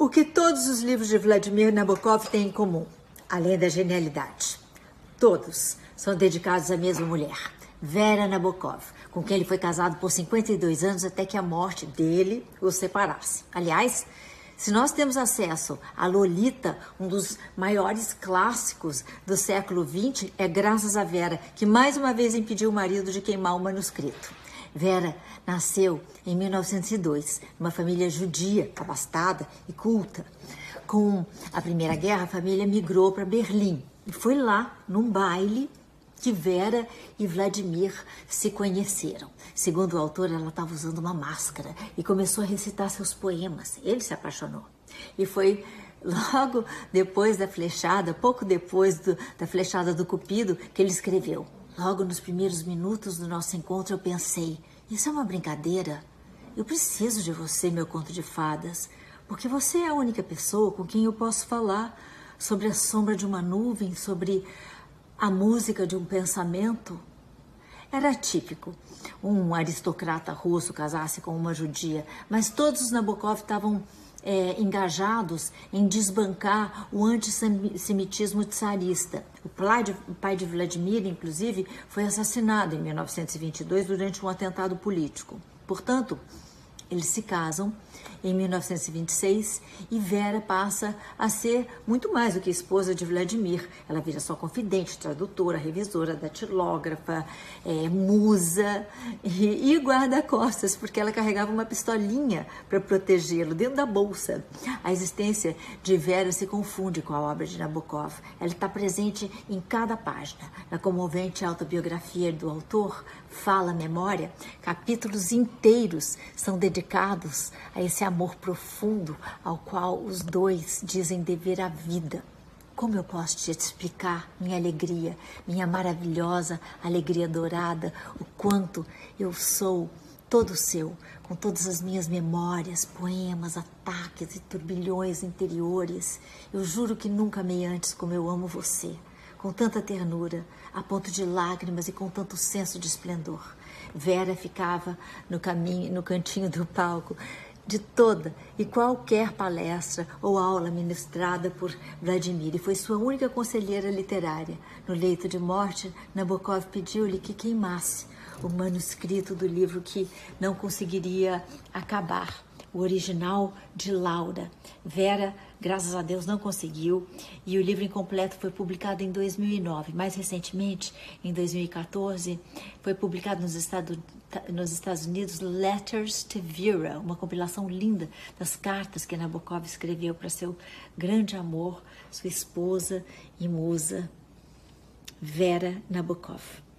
O que todos os livros de Vladimir Nabokov têm em comum, além da genialidade? Todos são dedicados à mesma mulher, Vera Nabokov, com quem ele foi casado por 52 anos até que a morte dele o separasse. Aliás, se nós temos acesso a Lolita, um dos maiores clássicos do século XX, é graças a Vera, que mais uma vez impediu o marido de queimar o manuscrito. Vera nasceu em 1902, numa família judia, abastada e culta. Com a Primeira Guerra, a família migrou para Berlim e foi lá, num baile, que Vera e Vladimir se conheceram. Segundo o autor, ela estava usando uma máscara e começou a recitar seus poemas. Ele se apaixonou. E foi logo depois da flechada, pouco depois do, da flechada do Cupido, que ele escreveu: Logo nos primeiros minutos do nosso encontro, eu pensei: isso é uma brincadeira? Eu preciso de você, meu conto de fadas, porque você é a única pessoa com quem eu posso falar sobre a sombra de uma nuvem, sobre a música de um pensamento. Era típico um aristocrata russo casasse com uma judia, mas todos os Nabokov estavam é, engajados em desbancar o antissemitismo tsarista. O pai, de, o pai de Vladimir, inclusive, foi assassinado em 1922 durante um atentado político. Portanto, eles se casam em 1926 e Vera passa a ser muito mais do que esposa de Vladimir. Ela vira sua confidente, tradutora, revisora, datilógrafa, é, musa e, e guarda-costas, porque ela carregava uma pistolinha para protegê-lo dentro da bolsa. A existência de Vera se confunde com a obra de Nabokov. Ela está presente em cada página. Na comovente autobiografia do autor, Fala Memória, capítulos inteiros são dedicados a esse amor profundo ao qual os dois dizem dever a vida. Como eu posso te explicar minha alegria, minha maravilhosa alegria dourada, o quanto eu sou todo seu, com todas as minhas memórias, poemas, ataques e turbilhões interiores. Eu juro que nunca amei antes como eu amo você com tanta ternura, a ponto de lágrimas e com tanto senso de esplendor. Vera ficava no caminho, no cantinho do palco de toda e qualquer palestra ou aula ministrada por Vladimir e foi sua única conselheira literária. No leito de morte, Nabokov pediu-lhe que queimasse o manuscrito do livro que não conseguiria acabar o original de Laura. Vera, graças a Deus, não conseguiu e o livro incompleto foi publicado em 2009. Mais recentemente, em 2014, foi publicado nos Estados, nos Estados Unidos Letters to Vera, uma compilação linda das cartas que Nabokov escreveu para seu grande amor, sua esposa e musa, Vera Nabokov.